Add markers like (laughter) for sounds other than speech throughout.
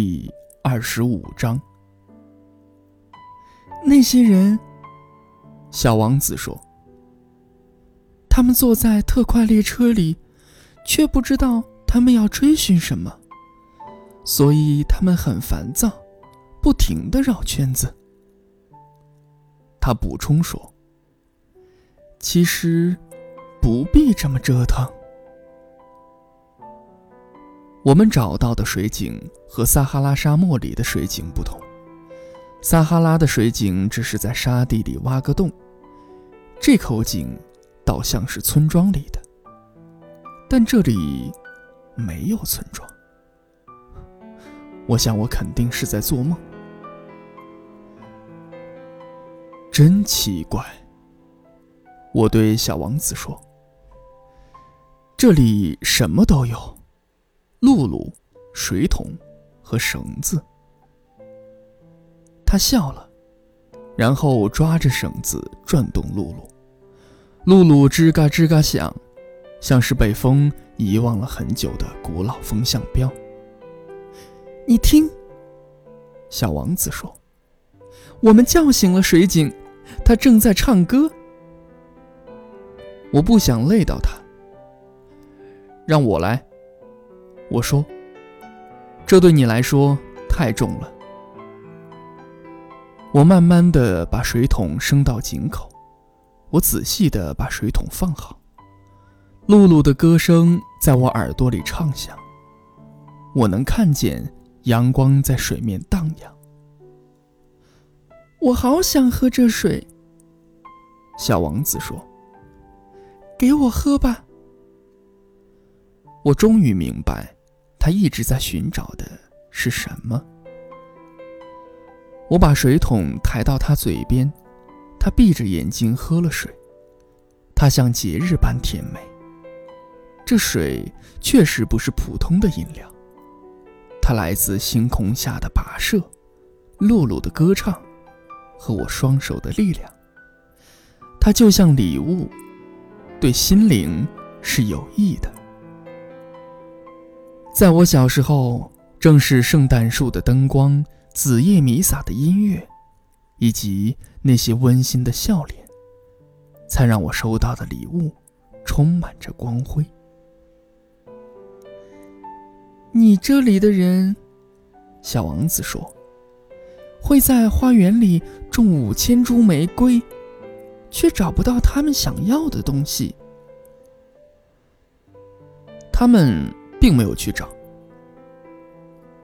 第二十五章，那些人，小王子说：“他们坐在特快列车里，却不知道他们要追寻什么，所以他们很烦躁，不停的绕圈子。”他补充说：“其实，不必这么折腾。”我们找到的水井和撒哈拉沙漠里的水井不同，撒哈拉的水井只是在沙地里挖个洞，这口井倒像是村庄里的，但这里没有村庄。我想我肯定是在做梦。真奇怪，我对小王子说：“这里什么都有。”露露、水桶和绳子。他笑了，然后抓着绳子转动露露。露露吱嘎吱嘎响，像是被风遗忘了很久的古老风向标。你听，小王子说：“我们叫醒了水井，它正在唱歌。”我不想累到它，让我来。我说：“这对你来说太重了。”我慢慢的把水桶升到井口，我仔细的把水桶放好。露露的歌声在我耳朵里唱响，我能看见阳光在水面荡漾。我好想喝这水。小王子说：“给我喝吧。”我终于明白。他一直在寻找的是什么？我把水桶抬到他嘴边，他闭着眼睛喝了水，它像节日般甜美。这水确实不是普通的饮料，它来自星空下的跋涉、露露的歌唱和我双手的力量。它就像礼物，对心灵是有益的。在我小时候，正是圣诞树的灯光、子夜弥撒的音乐，以及那些温馨的笑脸，才让我收到的礼物充满着光辉。你这里的人，小王子说，会在花园里种五千株玫瑰，却找不到他们想要的东西。他们。并没有去找。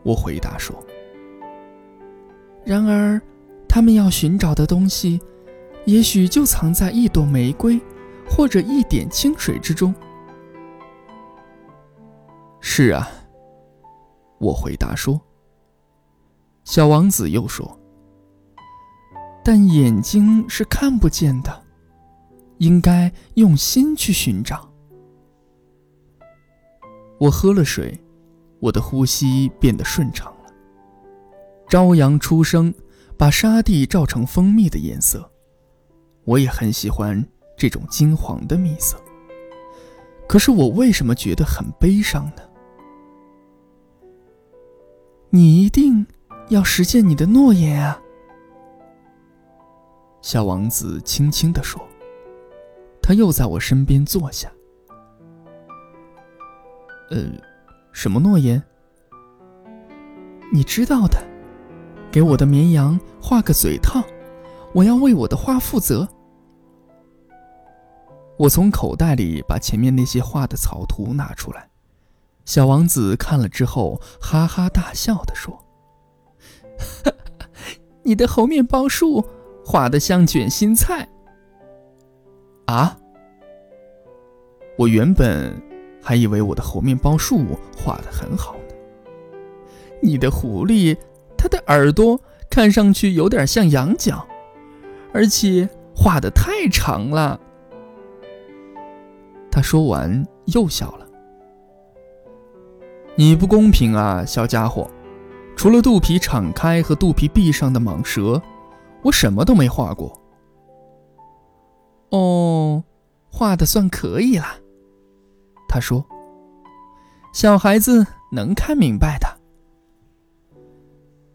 我回答说：“然而，他们要寻找的东西，也许就藏在一朵玫瑰，或者一点清水之中。”是啊，我回答说。小王子又说：“但眼睛是看不见的，应该用心去寻找。”我喝了水，我的呼吸变得顺畅了。朝阳初升，把沙地照成蜂蜜的颜色。我也很喜欢这种金黄的蜜色。可是我为什么觉得很悲伤呢？你一定要实现你的诺言啊！小王子轻轻地说。他又在我身边坐下。呃，什么诺言？你知道的，给我的绵羊画个嘴套，我要为我的画负责。我从口袋里把前面那些画的草图拿出来，小王子看了之后哈哈大笑的说：“ (laughs) 你的猴面包树画的像卷心菜。”啊！我原本。还以为我的猴面包树画的很好呢。你的狐狸，它的耳朵看上去有点像羊角，而且画的太长了。他说完又笑了。你不公平啊，小家伙！除了肚皮敞开和肚皮闭上的蟒蛇，我什么都没画过。哦，画的算可以了。”他说：“小孩子能看明白的。”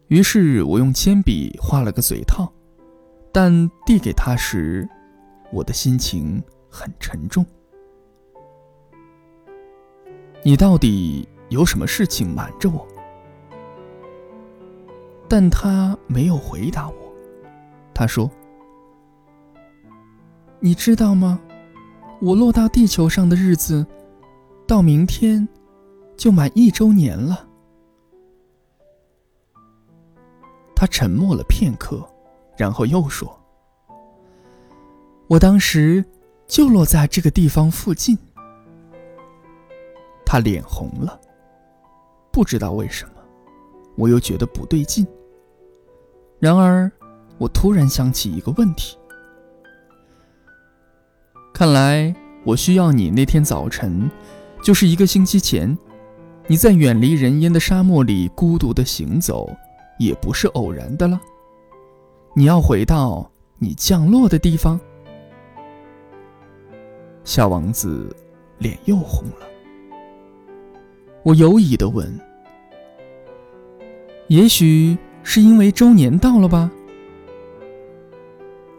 于是我用铅笔画了个嘴套，但递给他时，我的心情很沉重。你到底有什么事情瞒着我？但他没有回答我。他说：“你知道吗？我落到地球上的日子，到明天就满一周年了。”他沉默了片刻，然后又说：“我当时就落在这个地方附近。”他脸红了，不知道为什么，我又觉得不对劲。然而，我突然想起一个问题：看来我需要你那天早晨，就是一个星期前，你在远离人烟的沙漠里孤独的行走。也不是偶然的了。你要回到你降落的地方。小王子脸又红了。我犹疑的问：“也许是因为周年到了吧？”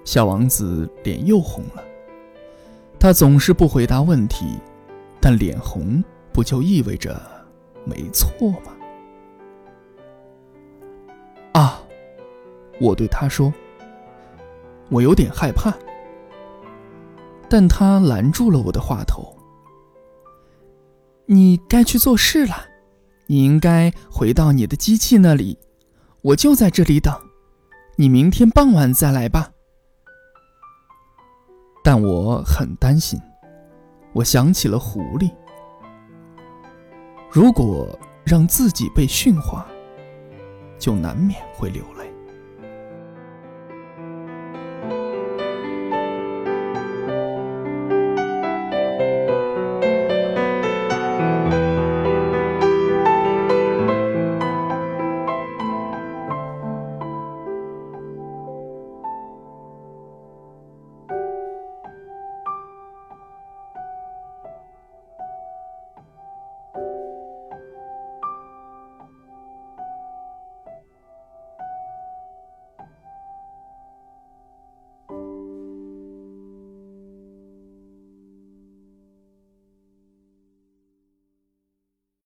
小王子脸又红了。他总是不回答问题，但脸红不就意味着没错吗？啊，我对他说：“我有点害怕。”但他拦住了我的话头。你该去做事了，你应该回到你的机器那里。我就在这里等，你明天傍晚再来吧。但我很担心，我想起了狐狸。如果让自己被驯化。就难免会流泪。